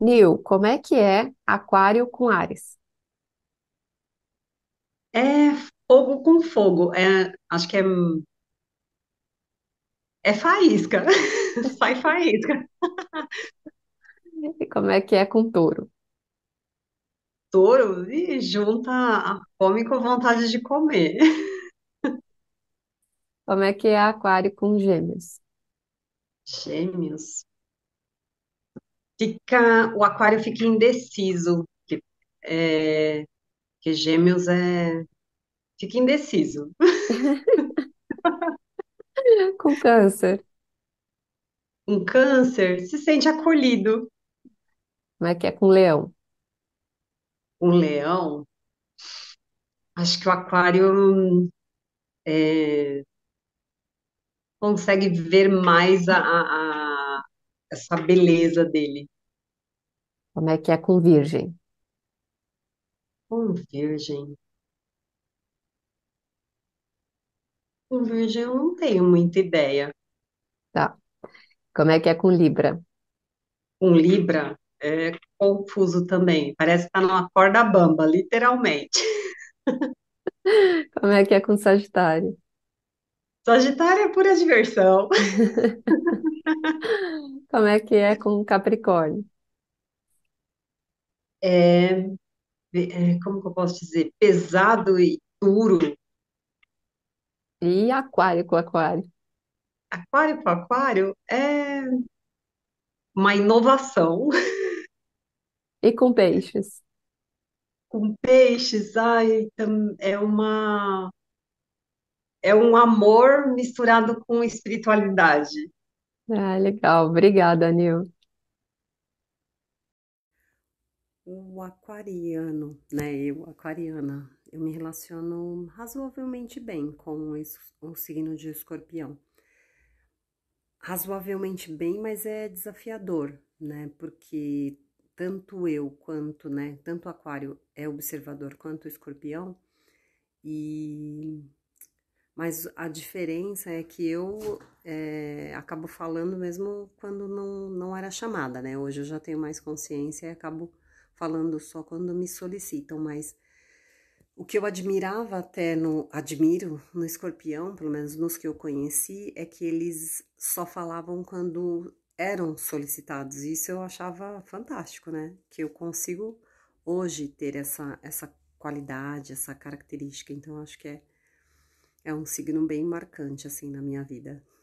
Nil, como é que é Aquário com Áries? É fogo com fogo. É, acho que é, é faísca. Sai faísca. E como é que é com Touro? Touro, e junta a fome com vontade de comer. Como é que é Aquário com Gêmeos? Gêmeos. Fica, o aquário fica indeciso. Que, é, que gêmeos é, fica indeciso. Com Câncer, Um câncer se sente acolhido. como é que é com Leão? Um leão, acho que o aquário é, consegue ver mais a, a- a- essa beleza dele. Como é que é com Virgem? Um virgem. Um virgem eu não tenho muita ideia. Tá. Como é que é com Libra? Um libra é confuso também. Parece que tá numa corda bamba, literalmente. Como é que é com Sagitário? Sagitário é pura diversão. Como é que é com Capricórnio? É, é, como que eu posso dizer? Pesado e duro. E Aquário com Aquário? Aquário com aquário é uma inovação. E com Peixes? Com peixes, ai, é uma é um amor misturado com espiritualidade. Ah, legal. Obrigada, Nil. O aquariano, né? Eu, aquariana, eu me relaciono razoavelmente bem com o signo de escorpião. Razoavelmente bem, mas é desafiador, né? Porque tanto eu quanto, né? Tanto aquário é observador quanto o escorpião, e mas a diferença é que eu é, acabo falando mesmo quando não, não era chamada, né? Hoje eu já tenho mais consciência e acabo falando só quando me solicitam, mas o que eu admirava até no, admiro no escorpião, pelo menos nos que eu conheci, é que eles só falavam quando eram solicitados. Isso eu achava fantástico, né? Que eu consigo hoje ter essa, essa qualidade, essa característica. Então, acho que é, é um signo bem marcante, assim, na minha vida.